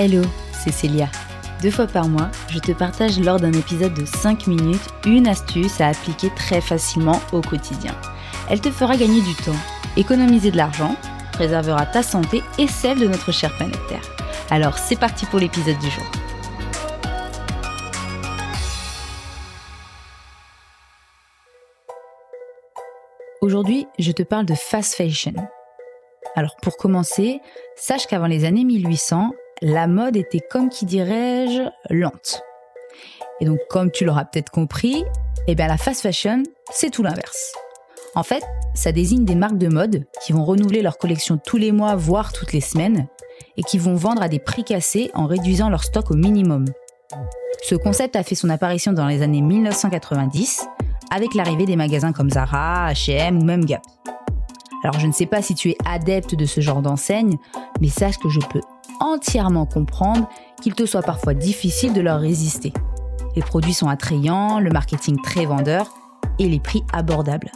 Hello, c'est Célia. Deux fois par mois, je te partage lors d'un épisode de 5 minutes une astuce à appliquer très facilement au quotidien. Elle te fera gagner du temps, économiser de l'argent, préservera ta santé et celle de notre chère planète Terre. Alors c'est parti pour l'épisode du jour. Aujourd'hui, je te parle de fast fashion. Alors pour commencer, sache qu'avant les années 1800, la mode était comme qui dirais-je lente. Et donc comme tu l'auras peut-être compris, eh bien la fast fashion, c'est tout l'inverse. En fait, ça désigne des marques de mode qui vont renouveler leur collection tous les mois, voire toutes les semaines, et qui vont vendre à des prix cassés en réduisant leur stock au minimum. Ce concept a fait son apparition dans les années 1990 avec l'arrivée des magasins comme Zara, H&M ou même Gap. Alors je ne sais pas si tu es adepte de ce genre d'enseigne, mais sache que je peux entièrement comprendre qu'il te soit parfois difficile de leur résister. Les produits sont attrayants, le marketing très vendeur et les prix abordables.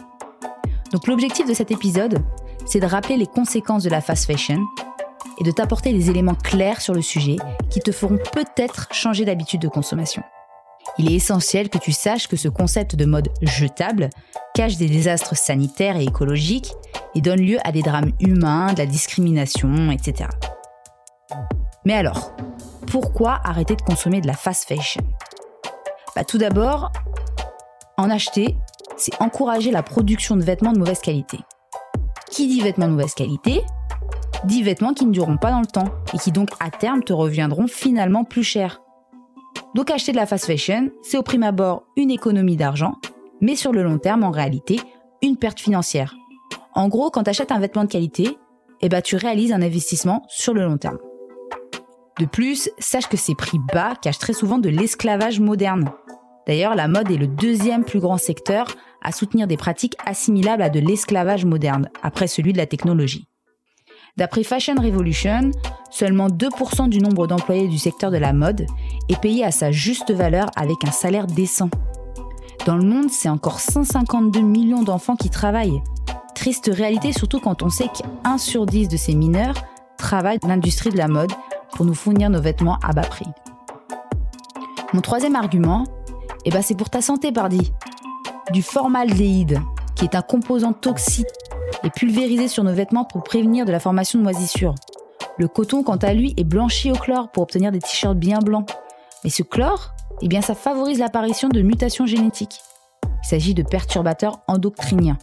Donc l'objectif de cet épisode, c'est de rappeler les conséquences de la fast fashion et de t'apporter des éléments clairs sur le sujet qui te feront peut-être changer d'habitude de consommation. Il est essentiel que tu saches que ce concept de mode jetable cache des désastres sanitaires et écologiques et donne lieu à des drames humains, de la discrimination, etc. Mais alors, pourquoi arrêter de consommer de la fast fashion? Bah, Tout d'abord, en acheter, c'est encourager la production de vêtements de mauvaise qualité. Qui dit vêtements de mauvaise qualité dit vêtements qui ne dureront pas dans le temps et qui donc à terme te reviendront finalement plus cher. Donc acheter de la fast fashion, c'est au prime abord une économie d'argent, mais sur le long terme en réalité une perte financière. En gros, quand tu achètes un vêtement de qualité, eh ben, tu réalises un investissement sur le long terme. De plus, sache que ces prix bas cachent très souvent de l'esclavage moderne. D'ailleurs, la mode est le deuxième plus grand secteur à soutenir des pratiques assimilables à de l'esclavage moderne, après celui de la technologie. D'après Fashion Revolution, seulement 2% du nombre d'employés du secteur de la mode est payé à sa juste valeur avec un salaire décent. Dans le monde, c'est encore 152 millions d'enfants qui travaillent. Triste réalité surtout quand on sait qu'un sur 10 de ces mineurs travaillent dans l'industrie de la mode pour nous fournir nos vêtements à bas prix. Mon troisième argument, eh ben c'est pour ta santé, pardi. Du formaldéhyde, qui est un composant toxique, est pulvérisé sur nos vêtements pour prévenir de la formation de moisissures. Le coton, quant à lui, est blanchi au chlore pour obtenir des t-shirts bien blancs. Mais ce chlore, eh bien, ça favorise l'apparition de mutations génétiques. Il s'agit de perturbateurs endocriniens.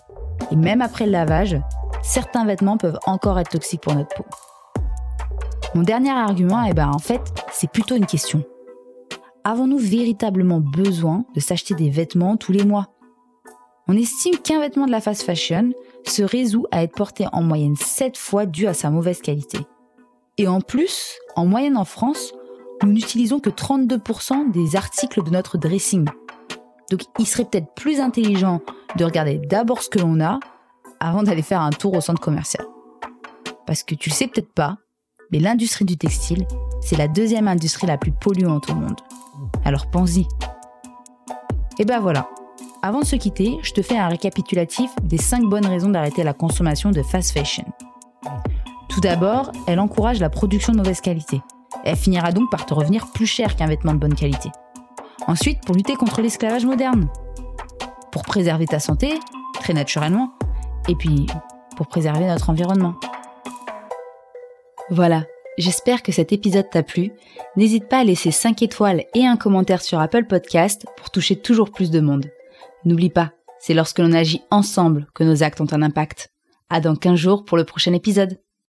Et même après le lavage, certains vêtements peuvent encore être toxiques pour notre peau. Mon dernier argument, eh ben, en fait, c'est plutôt une question. Avons-nous véritablement besoin de s'acheter des vêtements tous les mois? On estime qu'un vêtement de la fast fashion se résout à être porté en moyenne 7 fois dû à sa mauvaise qualité. Et en plus, en moyenne en France, nous n'utilisons que 32% des articles de notre dressing. Donc il serait peut-être plus intelligent de regarder d'abord ce que l'on a avant d'aller faire un tour au centre commercial. Parce que tu le sais peut-être pas, mais l'industrie du textile, c'est la deuxième industrie la plus polluante au monde. Alors pense-y. Et ben voilà. Avant de se quitter, je te fais un récapitulatif des 5 bonnes raisons d'arrêter la consommation de fast fashion. Tout d'abord, elle encourage la production de mauvaise qualité. Elle finira donc par te revenir plus cher qu'un vêtement de bonne qualité. Ensuite, pour lutter contre l'esclavage moderne. Pour préserver ta santé, très naturellement. Et puis, pour préserver notre environnement. Voilà, j'espère que cet épisode t'a plu. N'hésite pas à laisser 5 étoiles et un commentaire sur Apple Podcast pour toucher toujours plus de monde. N'oublie pas, c'est lorsque l'on agit ensemble que nos actes ont un impact. À dans 15 jours pour le prochain épisode.